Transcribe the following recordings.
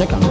check on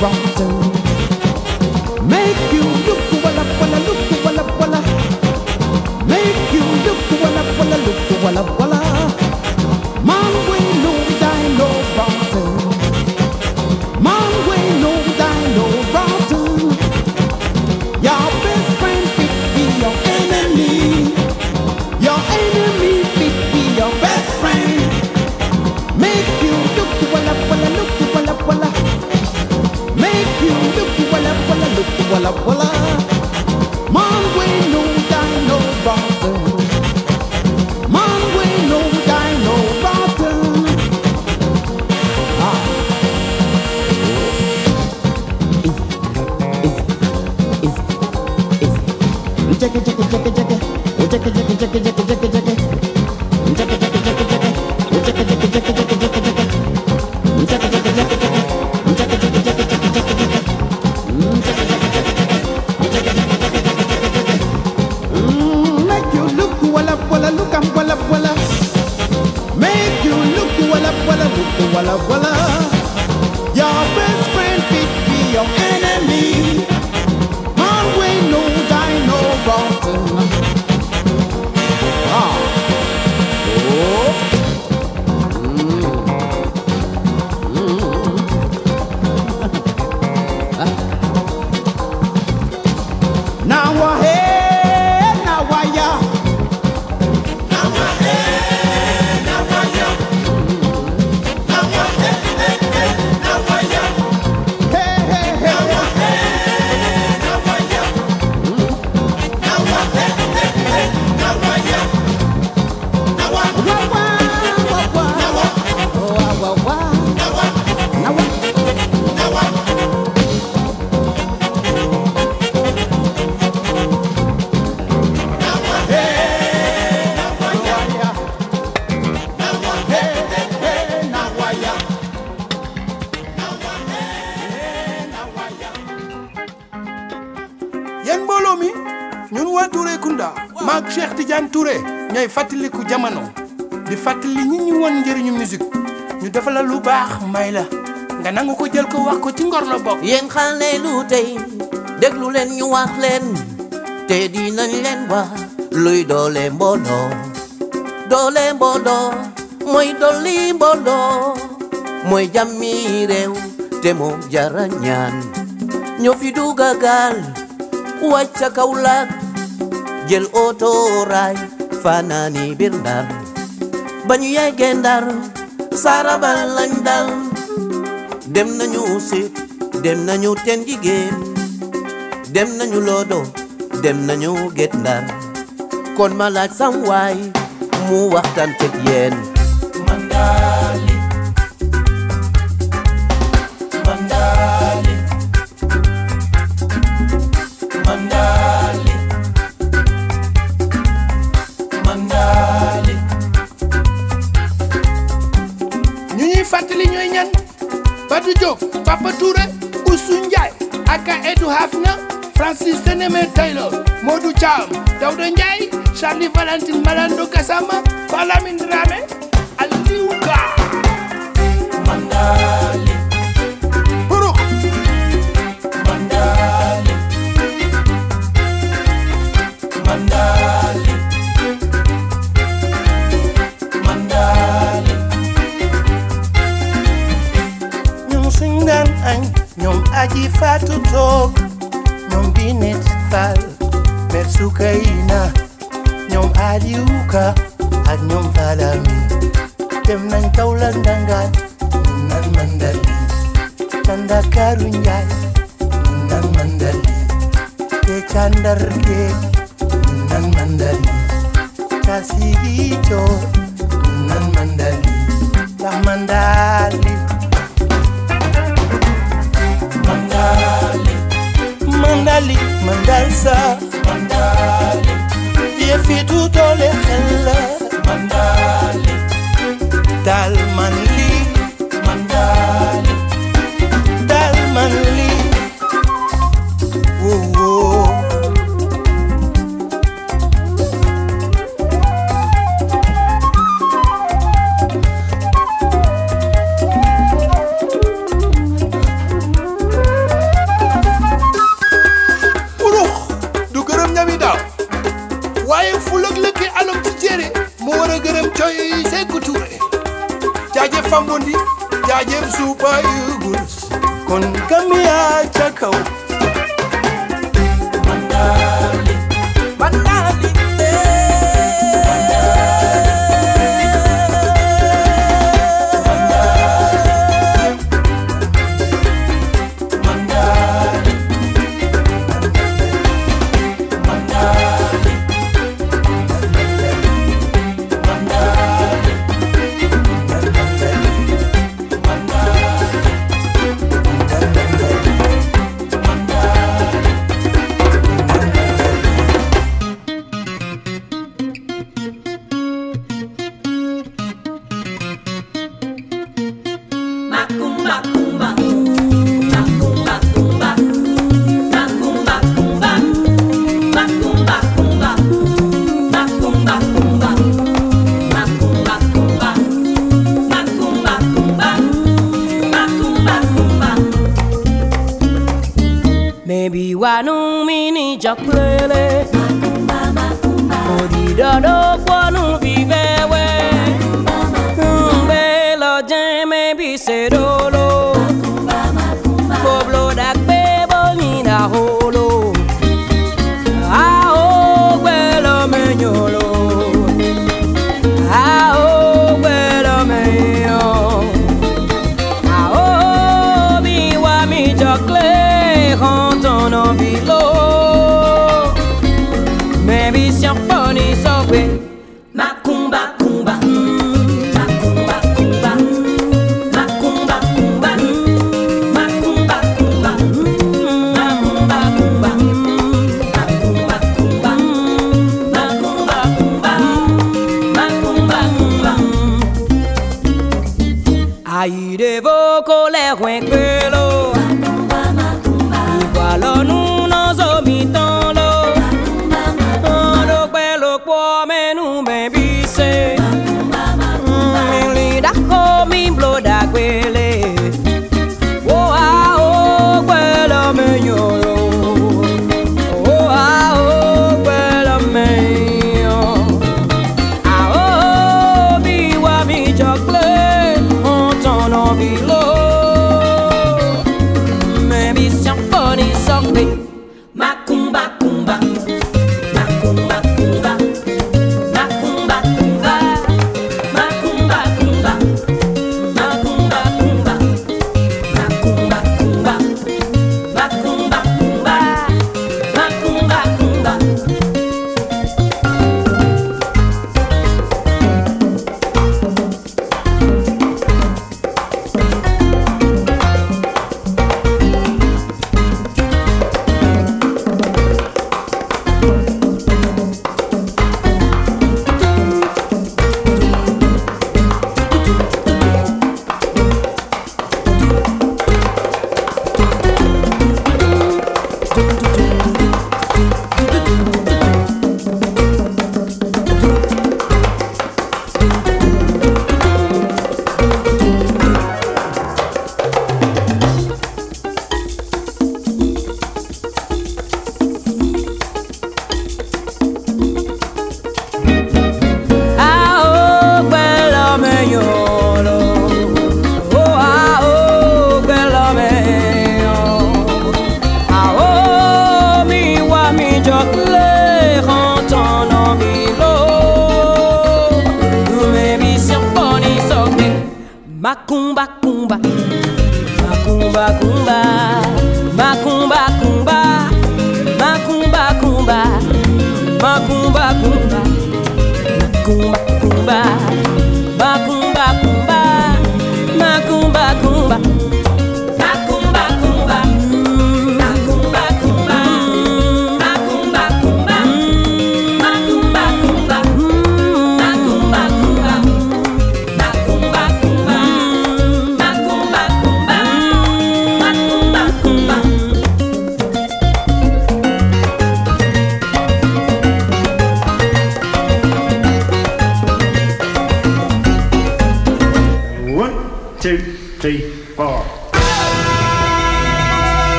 from lu baax, may la. Nga nangu ko jël ko wax ko ci ngor la bokk. Yéen xale lu tey, déglu leen ñu wax leen. Te dinañ leen wax luy doole mbooloo. Doole mbooloo, mooy dolli mbooloo. Mooy jàmmi réew, te moo jara ñaan. Ñoo fi duga gaal, wàcc sa kaw laag jël oto raay, fanaani bir ndar. Ba ñu yeggee ndar saraba lañ dal dem nañu sit dem nañu ten gi géen dem nañu lodo, dem nañu get ndar kon ma laaj sam waay mu waxtaan yéen. Man daal Aneme Taylor, Modu Cham, Dauda Njai, Charlie Valentin Malando Kasama, Balamin Rame, Aliuka. Mandali. Buruk. Mandali. Mandali. Mandali. Ñom sing dan ay, ñom aji fatu tok. Nyom binet fall mer sukayna nyom aliuka ak ñoom falami dem nañ kawla ndangaan nan mandali nan dakaru nan mandali te candar ke nan mandali kasigi coo nan mandali la mandali mandali mandalsa. Mandali. Yefitu tole khalla mandali. Tal mandali.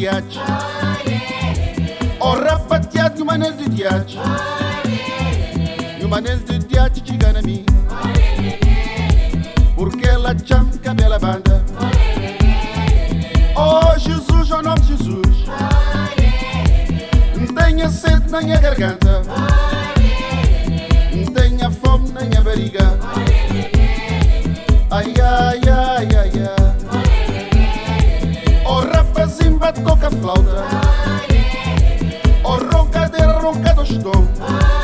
diach. O rapatiat you manes de diach. You manes de a chiganami. Porque la chanca bela banda. Oh Jesus, oh nome Jesus. Não tenha sede na minha garganta. bom.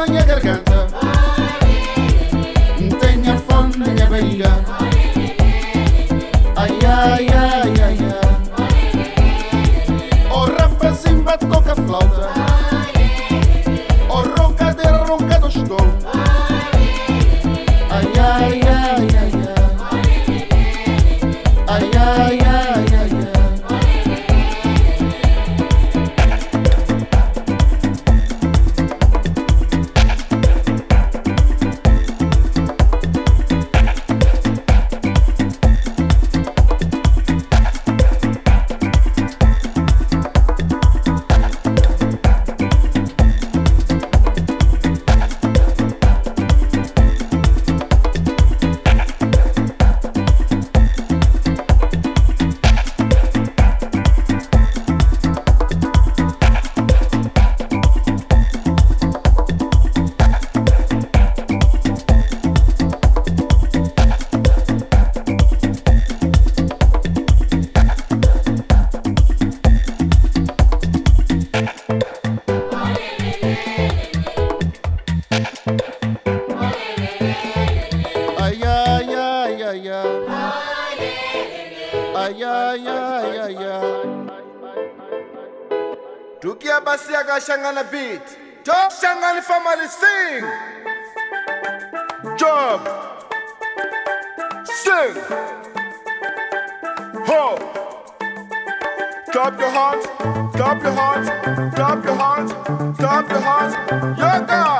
sanya garganta. Shangana beat. Top Shangana family sing. Job. Sing. Ho. Drop your hands, Drop your hands, Drop your hands, Drop your hands. Yeah, God.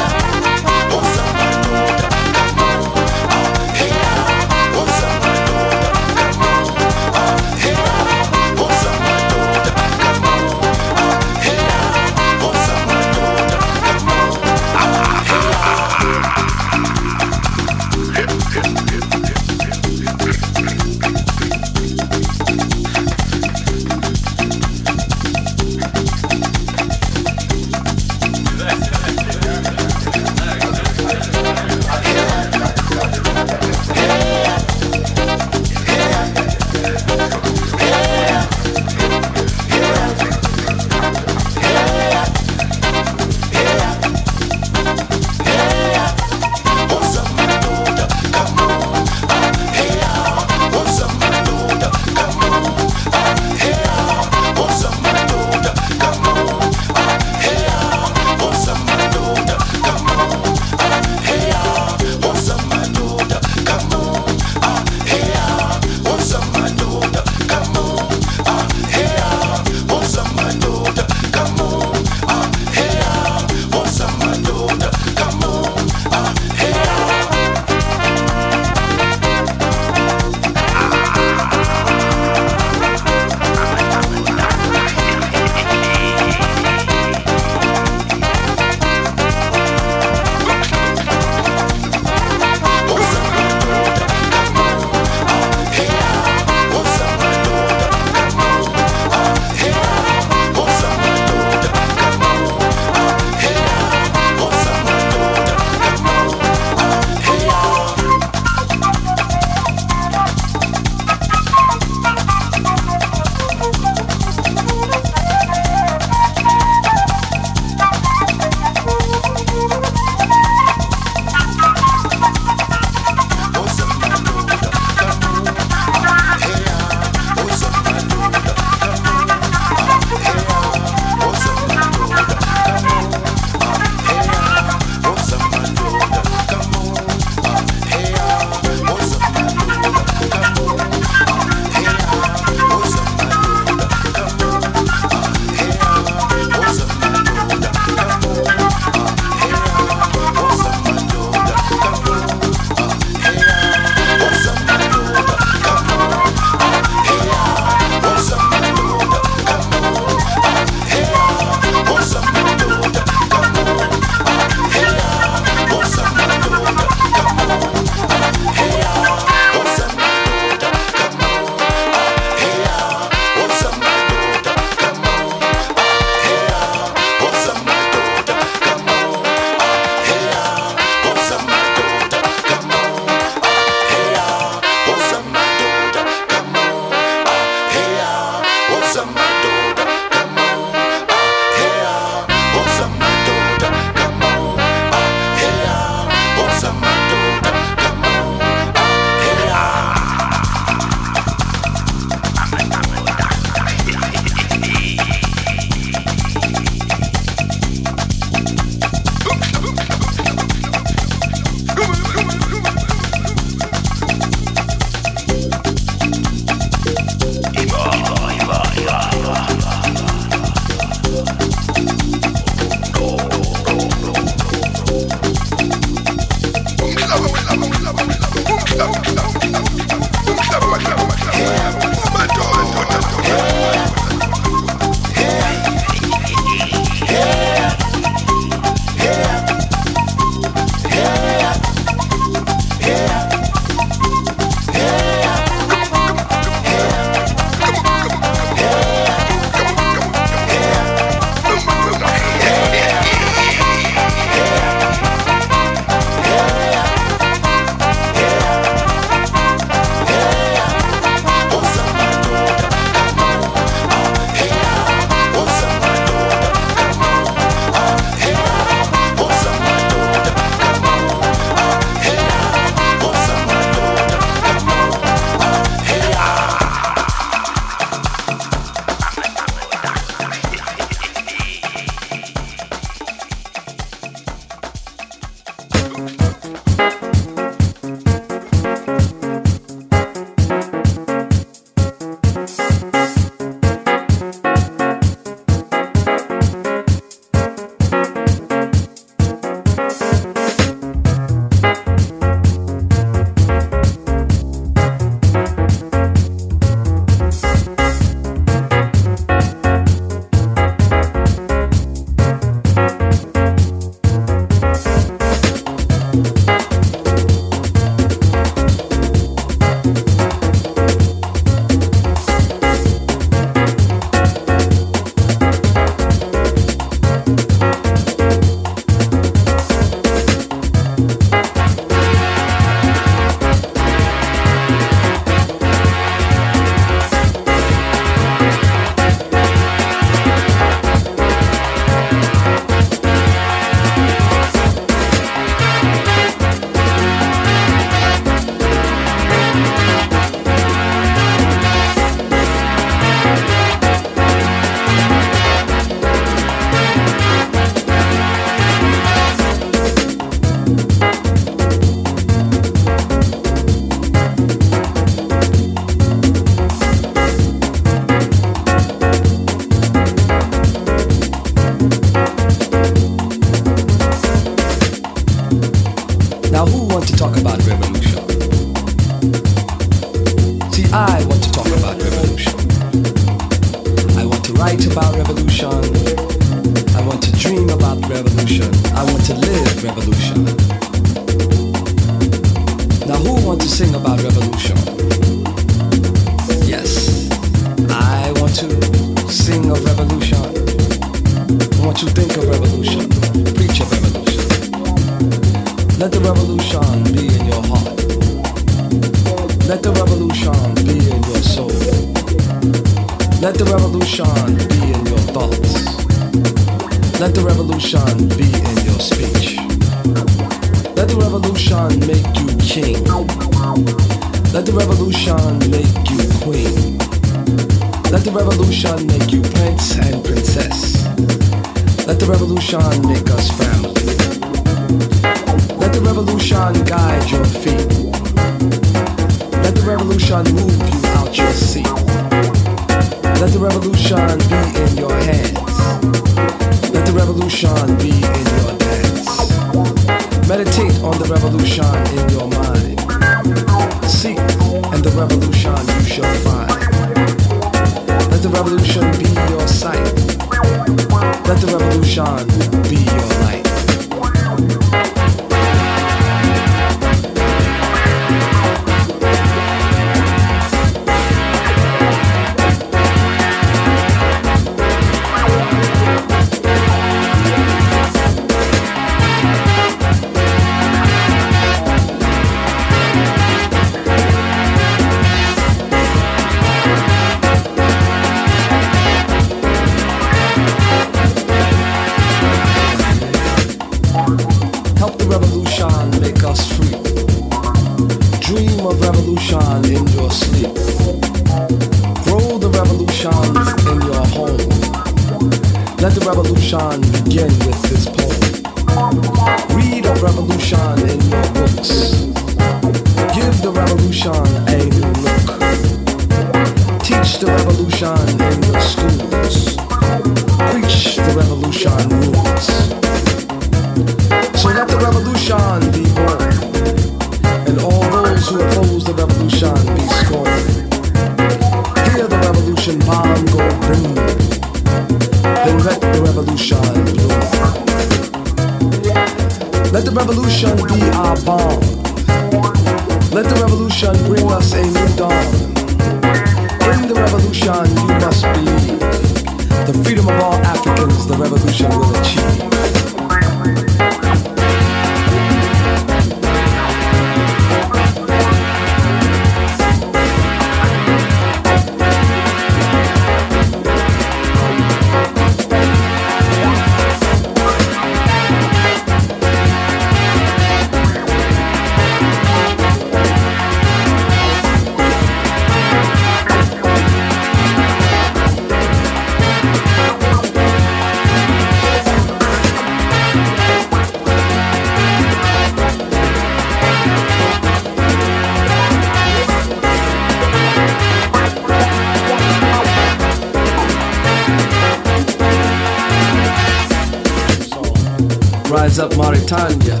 Rise up Mauritania,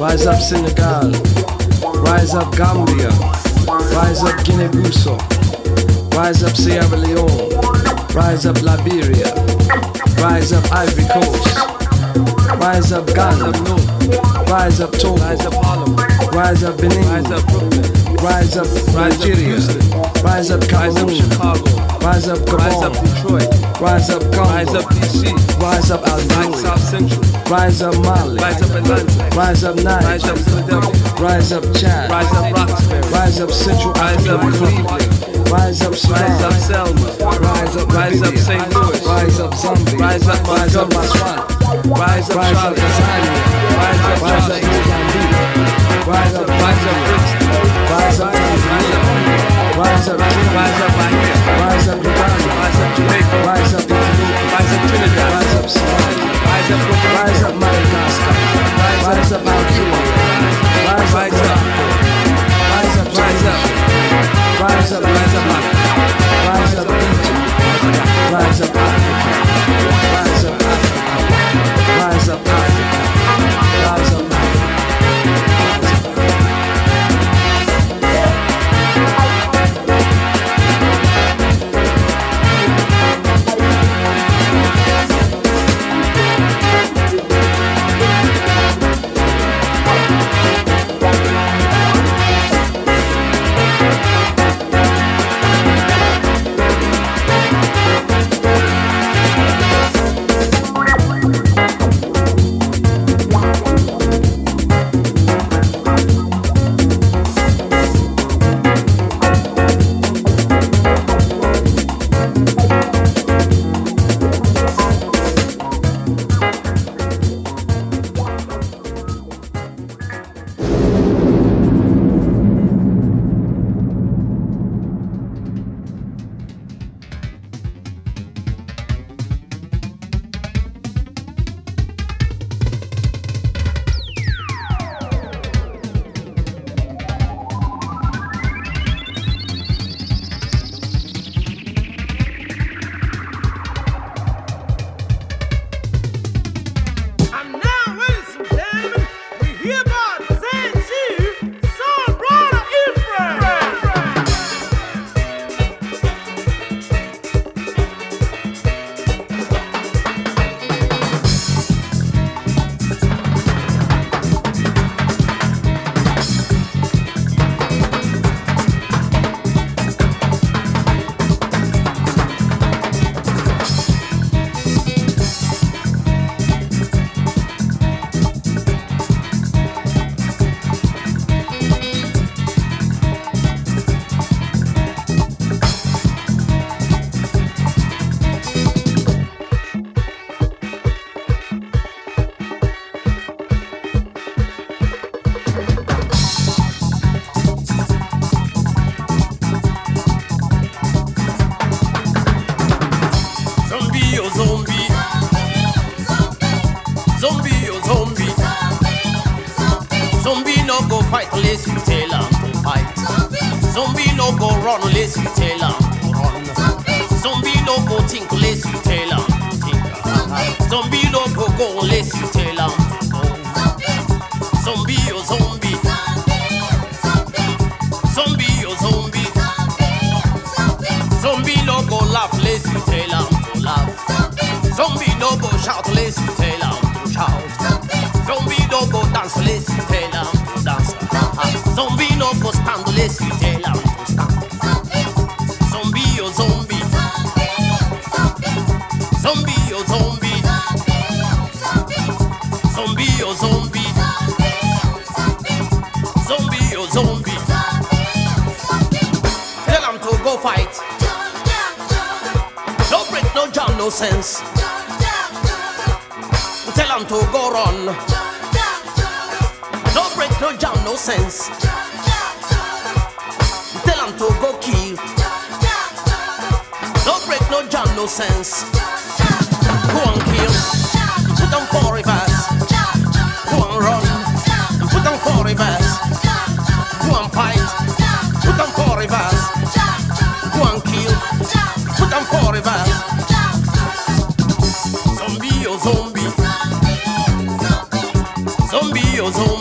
rise up Senegal, rise up Gambia, rise up Guinea-Bissau, rise up Sierra Leone, rise up Liberia, rise up Ivory Coast, rise up Ghana, rise up Togo, rise up Harlem, rise up Benin, rise up Brooklyn, rise up Nigeria, rise up Cameroon, Chicago, rise up Gabon, rise up Detroit, rise up Congo, rise up DC, rise up Algeria, South Central, rise up Mali, rise up Atlanta, rise up Niger, rise up Philadelphia, rise up Chad, rise up Roxbury, rise up Central rise up Cleveland, rise up Sudan, rise up Selma, rise up rise up St. Louis, rise up Zambia, rise up rise up Botswana, rise up rise up Tanzania, rise up rise up Mozambique, rise up rise up Brixton, rise up Tanzania, rise up rise up Bahia, rise up Uganda, rise up Jamaica, rise up rise up Trinidad, rise up Somalia, rise up rise up Madagascar, rise up Algeria, rise up rise up rise up rise up rise up rise up Egypt, rise up Africa, rise up Africa, rise up Africa, rise up fight, let's you tell them to fight. Zombie no go run, let's Zombino la risposta. Zombio, zombie. Zombio, zombie. Zombio, zombie. Oh, Zombio, oh, zombie. Tell them to go fight. No break, no jam, no sense. Tell them to go run no jam, no sense. Tell him to go kill. No break, no jam, no sense. Go and kill. Put on four reverse. Go and run. Put on four reverse. Go and fight. Put on four reverse. Go and kill. Put on four reverse. Zombie, oh zombie. Zombie, oh zombie.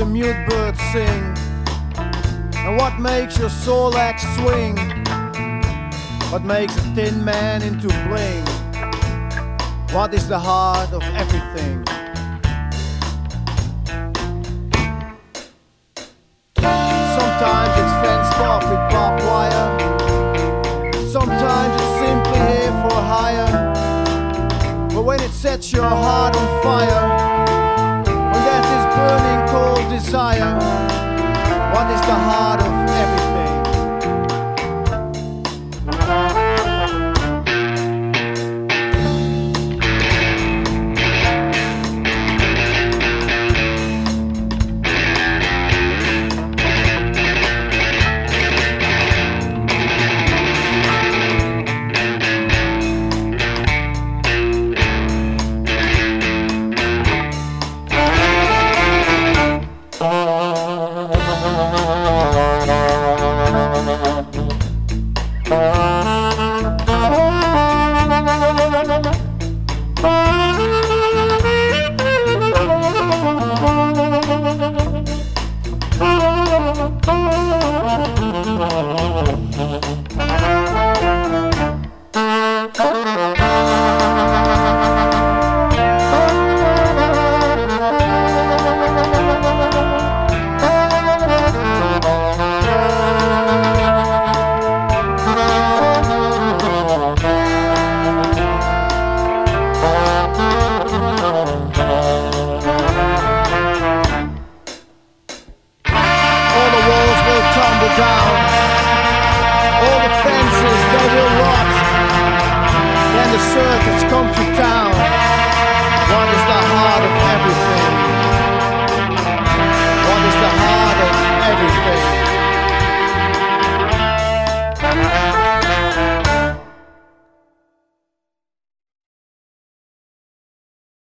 The mute bird sing? And what makes your soul axe swing? What makes a thin man into bling? What is the heart of everything? Sometimes it's fenced off with barbed wire. Sometimes it's simply here for hire. But when it sets your heart on fire, when death is burning desire, what is the heart of everything?